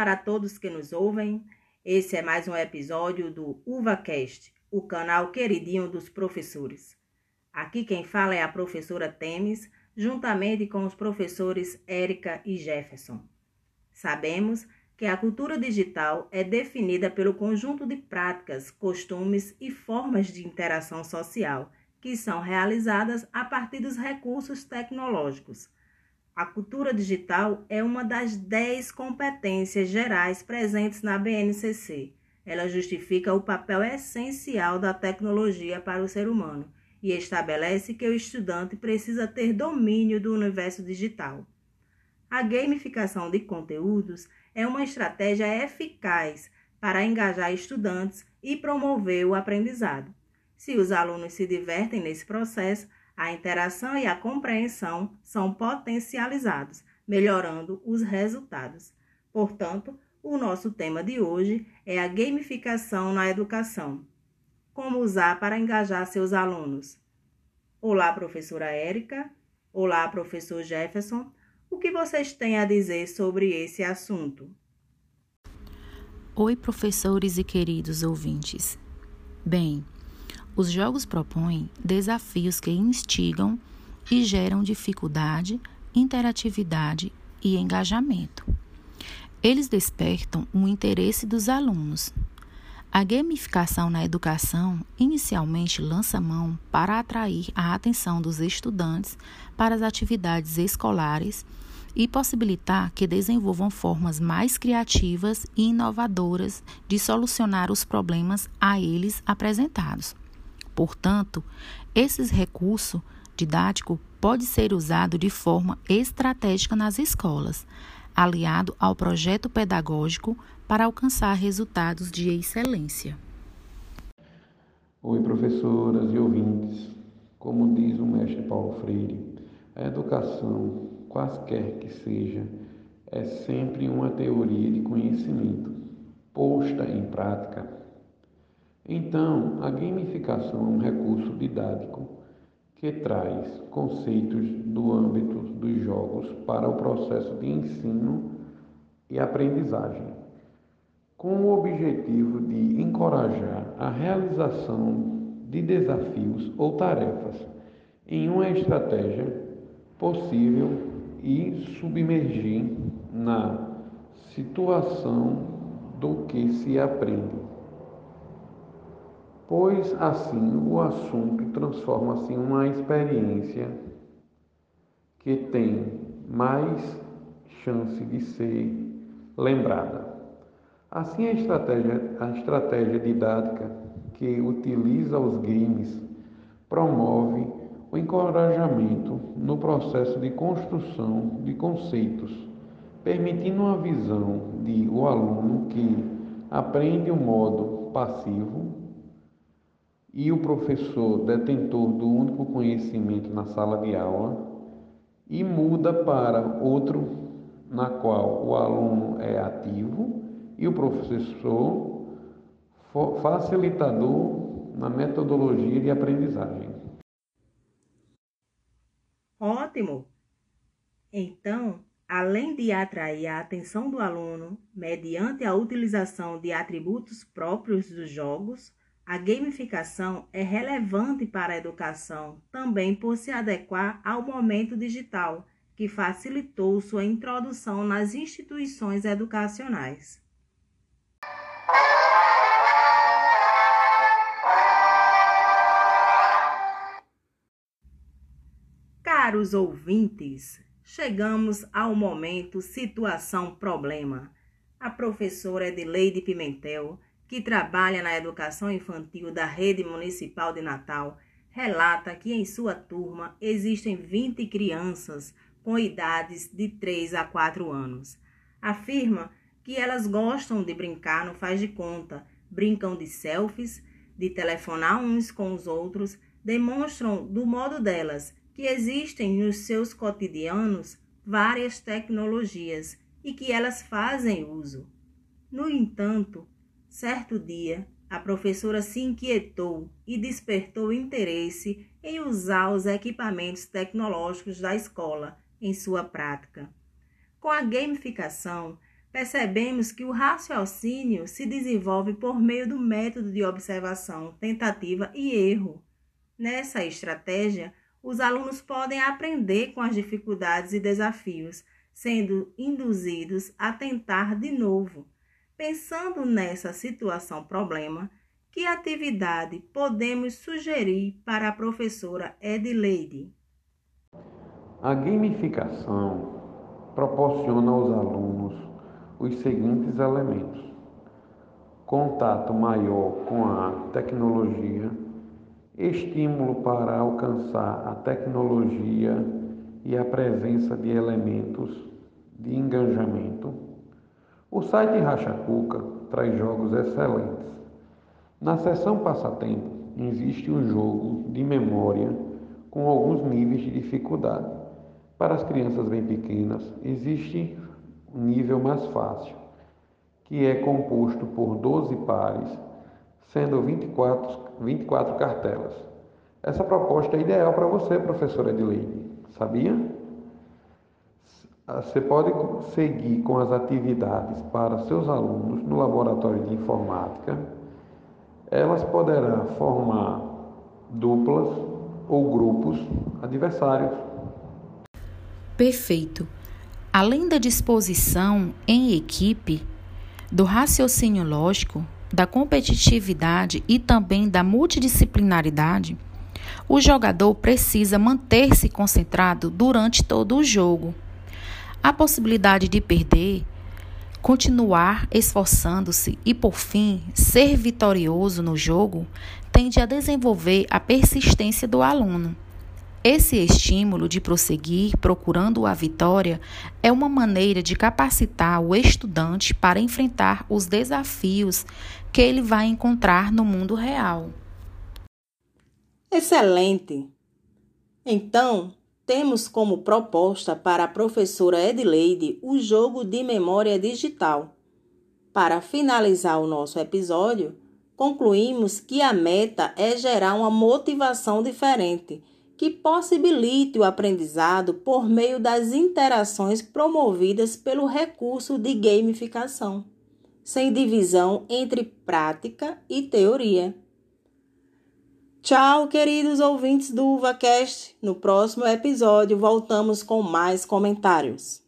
para todos que nos ouvem. Esse é mais um episódio do UvaCast, o canal queridinho dos professores. Aqui quem fala é a professora Temes, juntamente com os professores Érica e Jefferson. Sabemos que a cultura digital é definida pelo conjunto de práticas, costumes e formas de interação social que são realizadas a partir dos recursos tecnológicos a cultura digital é uma das 10 competências gerais presentes na BNCC. Ela justifica o papel essencial da tecnologia para o ser humano e estabelece que o estudante precisa ter domínio do universo digital. A gamificação de conteúdos é uma estratégia eficaz para engajar estudantes e promover o aprendizado. Se os alunos se divertem nesse processo, a interação e a compreensão são potencializados, melhorando os resultados. Portanto, o nosso tema de hoje é a gamificação na educação. Como usar para engajar seus alunos? Olá, professora Érica. Olá, professor Jefferson. O que vocês têm a dizer sobre esse assunto? Oi, professores e queridos ouvintes. Bem, os jogos propõem desafios que instigam e geram dificuldade, interatividade e engajamento. Eles despertam o interesse dos alunos. A gamificação na educação inicialmente lança mão para atrair a atenção dos estudantes para as atividades escolares e possibilitar que desenvolvam formas mais criativas e inovadoras de solucionar os problemas a eles apresentados. Portanto, esses recursos didático pode ser usado de forma estratégica nas escolas, aliado ao projeto pedagógico para alcançar resultados de excelência. Oi, professoras e ouvintes. Como diz o mestre Paulo Freire, a educação, quaisquer que seja, é sempre uma teoria de conhecimento posta em prática então, a gamificação é um recurso didático que traz conceitos do âmbito dos jogos para o processo de ensino e aprendizagem, com o objetivo de encorajar a realização de desafios ou tarefas em uma estratégia possível e submergir na situação do que se aprende pois assim o assunto transforma-se em uma experiência que tem mais chance de ser lembrada. Assim, a estratégia, a estratégia didática que utiliza os games promove o encorajamento no processo de construção de conceitos, permitindo uma visão de o aluno que aprende o modo passivo e o professor detentor do único conhecimento na sala de aula e muda para outro na qual o aluno é ativo e o professor facilitador na metodologia de aprendizagem. Ótimo! Então, além de atrair a atenção do aluno mediante a utilização de atributos próprios dos jogos, a gamificação é relevante para a educação também por se adequar ao momento digital, que facilitou sua introdução nas instituições educacionais. Caros ouvintes, chegamos ao momento situação problema. A professora Edileide Pimentel que trabalha na educação infantil da rede municipal de Natal, relata que em sua turma existem 20 crianças com idades de 3 a 4 anos. Afirma que elas gostam de brincar no faz de conta, brincam de selfies, de telefonar uns com os outros, demonstram do modo delas que existem nos seus cotidianos várias tecnologias e que elas fazem uso. No entanto, Certo dia, a professora se inquietou e despertou interesse em usar os equipamentos tecnológicos da escola em sua prática. Com a gamificação, percebemos que o raciocínio se desenvolve por meio do método de observação, tentativa e erro. Nessa estratégia, os alunos podem aprender com as dificuldades e desafios, sendo induzidos a tentar de novo. Pensando nessa situação-problema, que atividade podemos sugerir para a professora Edileide? A gamificação proporciona aos alunos os seguintes elementos: contato maior com a tecnologia, estímulo para alcançar a tecnologia e a presença de elementos de engajamento. O site Racha Cuca traz jogos excelentes. Na seção passatempo existe um jogo de memória com alguns níveis de dificuldade. Para as crianças bem pequenas, existe um nível mais fácil, que é composto por 12 pares, sendo 24, 24 cartelas. Essa proposta é ideal para você, professora Edileide, sabia? Você pode seguir com as atividades para seus alunos no laboratório de informática. Elas poderão formar duplas ou grupos adversários. Perfeito. Além da disposição em equipe, do raciocínio lógico, da competitividade e também da multidisciplinaridade, o jogador precisa manter-se concentrado durante todo o jogo. A possibilidade de perder, continuar esforçando-se e, por fim, ser vitorioso no jogo tende a desenvolver a persistência do aluno. Esse estímulo de prosseguir procurando a vitória é uma maneira de capacitar o estudante para enfrentar os desafios que ele vai encontrar no mundo real. Excelente! Então, temos como proposta para a professora Edileide o jogo de memória digital. Para finalizar o nosso episódio, concluímos que a meta é gerar uma motivação diferente que possibilite o aprendizado por meio das interações promovidas pelo recurso de gamificação, sem divisão entre prática e teoria. Tchau, queridos ouvintes do UvaCast. No próximo episódio voltamos com mais comentários.